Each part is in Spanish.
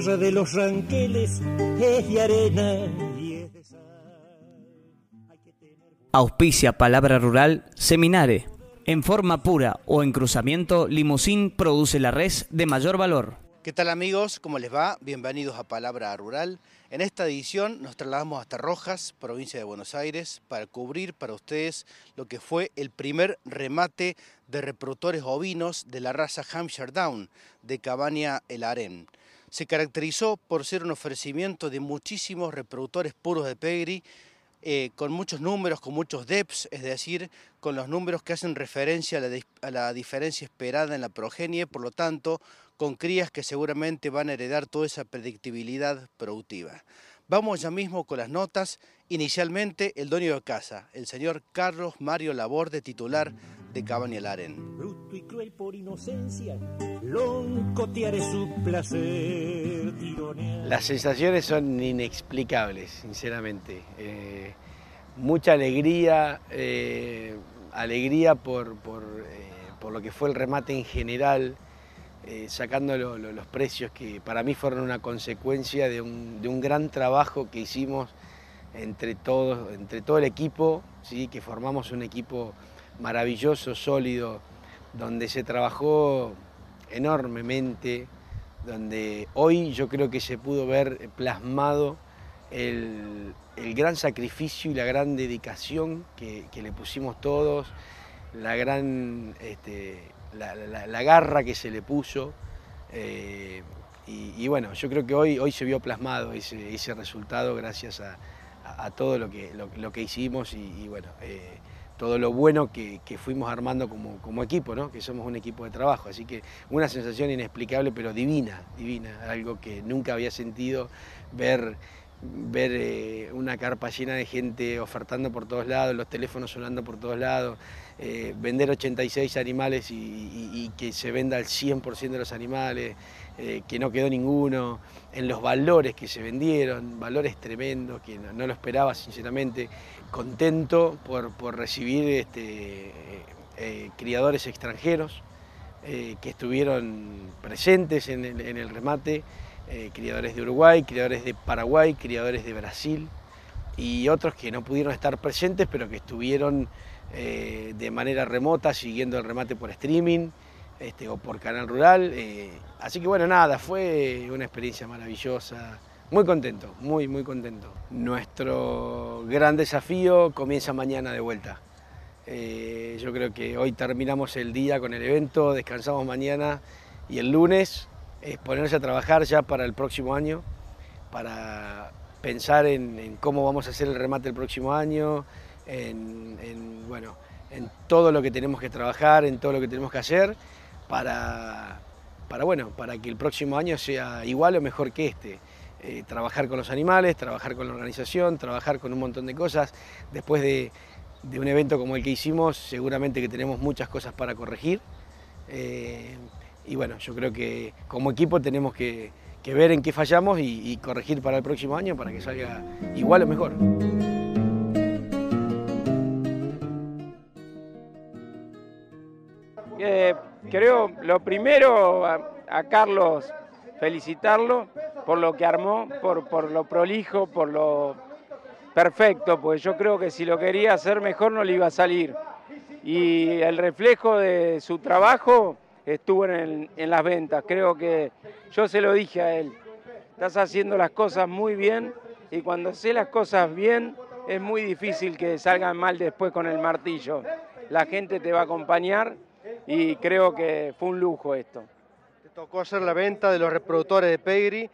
tierra de los ranqueles es de arena y es de sal. Auspicia Palabra Rural Seminare. En forma pura o en cruzamiento, Limusín produce la res de mayor valor. ¿Qué tal amigos? ¿Cómo les va? Bienvenidos a Palabra Rural. En esta edición nos trasladamos hasta Rojas, provincia de Buenos Aires, para cubrir para ustedes lo que fue el primer remate de reproductores ovinos de la raza Hampshire Down de Cabaña El Aren. Se caracterizó por ser un ofrecimiento de muchísimos reproductores puros de pedigree eh, con muchos números, con muchos DEPs, es decir, con los números que hacen referencia a la, a la, diferencia esperada en la progenie, por lo tanto, con crías que seguramente van a heredar toda esa predictibilidad productiva. Vamos ya mismo con las notas. Inicialmente, el dueño de casa, el señor Carlos Mario Laborde, titular de Cabaña Laren. Bruto y cruel por inocencia, loncotear es su placer, tironear. Las sensaciones son inexplicables, sinceramente. Eh, mucha alegría, eh, alegría por, por, eh, por, lo que fue el remate en general, eh, sacando lo, lo, los precios que para mí fueron una consecuencia de un, de un gran trabajo que hicimos entre, todos, entre todo el equipo, ¿sí? que formamos un equipo maravilloso, sólido, donde se trabajó enormemente, donde hoy yo creo que se pudo ver plasmado el, el gran sacrificio y la gran dedicación que, que le pusimos todos, la gran este, la, la, garra que se le puso. Eh, y, bueno, yo creo que hoy, hoy se vio plasmado ese, ese resultado gracias a, a, todo lo que, lo, que hicimos y, y bueno, eh, todo lo bueno que, que fuimos armando como, como, equipo, ¿no? que somos un equipo de trabajo. Así que una sensación inexplicable, pero divina, divina, algo que nunca había sentido ver ver eh, una carpa llena de gente ofertando por todos lados, los teléfonos sonando por todos lados, eh, vender 86 animales y, que se venda el 100% de los animales, eh, que no quedó ninguno, en los valores que se vendieron, valores tremendos, que no, lo esperaba sinceramente, contento por, recibir este, criadores extranjeros que estuvieron presentes en el remate, eh, criadores de Uruguay, criadores de Paraguay, criadores de Brasil y otros que no pudieron estar presentes pero que estuvieron eh, de manera remota siguiendo el remate por streaming este, o por canal rural. Eh, así que bueno, nada, fue una experiencia maravillosa. Muy contento, muy, muy contento. Nuestro gran desafío comienza mañana de vuelta. Yo creo que hoy terminamos el día con el evento, descansamos mañana y el lunes es ponerse a trabajar ya para el próximo año, para pensar en, cómo vamos a hacer el remate el próximo año, en, en, bueno, en todo lo que tenemos que trabajar, en todo lo que tenemos que hacer para, para, bueno, para que el próximo año sea igual o mejor que este. Eh, trabajar con los animales, trabajar con la organización, trabajar con un montón de cosas. Después de, de un evento como el que hicimos, seguramente que tenemos muchas cosas para corregir. Eh, y bueno, yo creo que como equipo tenemos que, que ver en qué fallamos y, corregir para el próximo año para que salga igual o mejor. Eh, creo lo primero a, a, Carlos felicitarlo por lo que armó, por, por lo prolijo, por lo perfecto, pues yo creo que si lo quería hacer mejor no le iba a salir. Y el reflejo de su trabajo estuvo en, en, las ventas. Creo que yo se lo dije a él. Estás haciendo las cosas muy bien y cuando sé las cosas bien es muy difícil que salgan mal después con el martillo. La gente te va a acompañar y creo que fue un lujo esto. Te tocó hacer la venta de los reproductores de Pegri.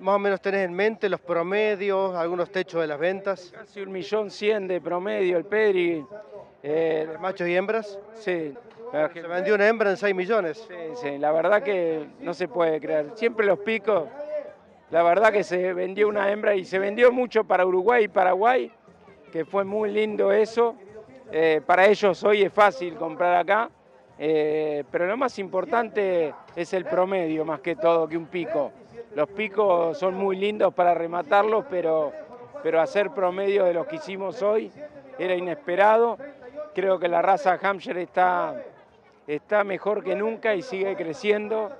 Más o menos tenés en mente los promedios, algunos techos de las ventas. Casi un millón cien de promedio el Pegri. Eh, ¿Machos y hembras? Sí, se vendió una hembra en 6 millones. Sí, sí, la verdad que no se puede creer. Siempre los picos, la verdad que se vendió una hembra y se vendió mucho para Uruguay y Paraguay, que fue muy lindo eso. Eh, para ellos hoy es fácil comprar acá, eh, pero lo más importante es el promedio más que todo que un pico. Los picos son muy lindos para rematarlos, pero, pero hacer promedio de los que hicimos hoy era inesperado. Creo que la raza Hampshire está está mejor que nunca y sigue creciendo.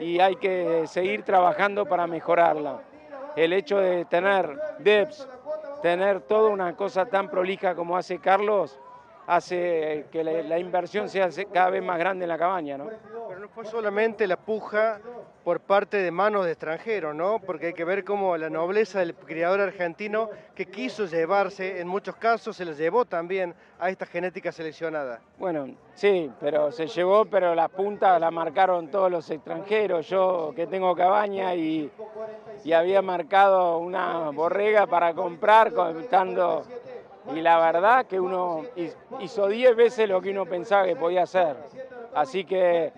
y hay que seguir trabajando para mejorarla. El hecho de tener DEPS, tener toda una cosa tan prolija como hace Carlos, hace que la, inversión sea cada vez más grande en la cabaña, ¿no? Pero no fue solamente la puja por parte de manos de extranjeros, ¿no? Porque hay que ver cómo la nobleza del criador argentino que quiso llevarse, en muchos casos se lo llevó también a esta genética seleccionada. Bueno, sí, pero se llevó, pero las puntas la marcaron todos los extranjeros. Yo que tengo cabaña y, y había marcado una borrega para comprar, estando y la verdad que uno hizo 10 veces lo que uno pensaba que podía hacer. Así que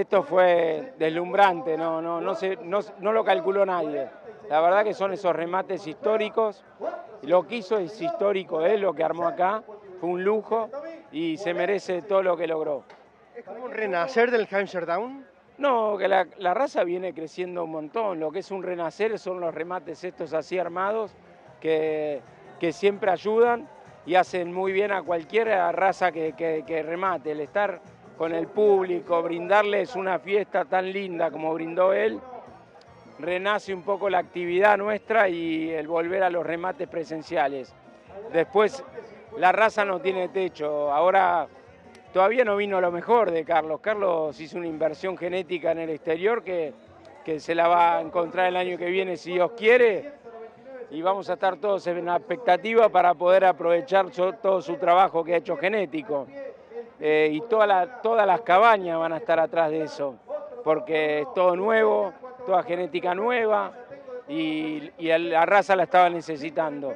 esto fue deslumbrante, no, no, no, se, no, lo calculó nadie. La verdad que son esos remates históricos. Lo que hizo es histórico, es lo que armó acá, fue un lujo y se merece todo lo que logró. ¿Es como un renacer del Hampshire Down? No, que la, la raza viene creciendo un montón. Lo que es un renacer son los remates estos así armados que que siempre ayudan y hacen muy bien a cualquier raza que, remate. El estar con el público, brindarles una fiesta tan linda como brindó él, renace un poco la actividad nuestra y el volver a los remates presenciales. Después, la raza no tiene techo. Ahora todavía no vino lo mejor de Carlos. Carlos hizo una inversión genética en el exterior que, que se la va a encontrar el año que viene si Dios quiere y vamos a estar todos en expectativa para poder aprovechar todo su trabajo que ha hecho genético. Eh, y toda todas las cabañas van a estar atrás de eso, porque es todo nuevo, toda genética nueva y, y la raza la estaba necesitando.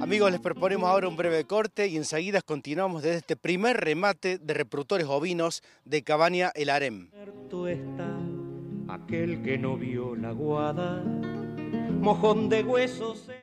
Amigos, les proponemos ahora un breve corte y enseguida continuamos desde este primer remate de reproductores ovinos de Cabaña El Harem aquel que no vio la guada, mojón de huesos.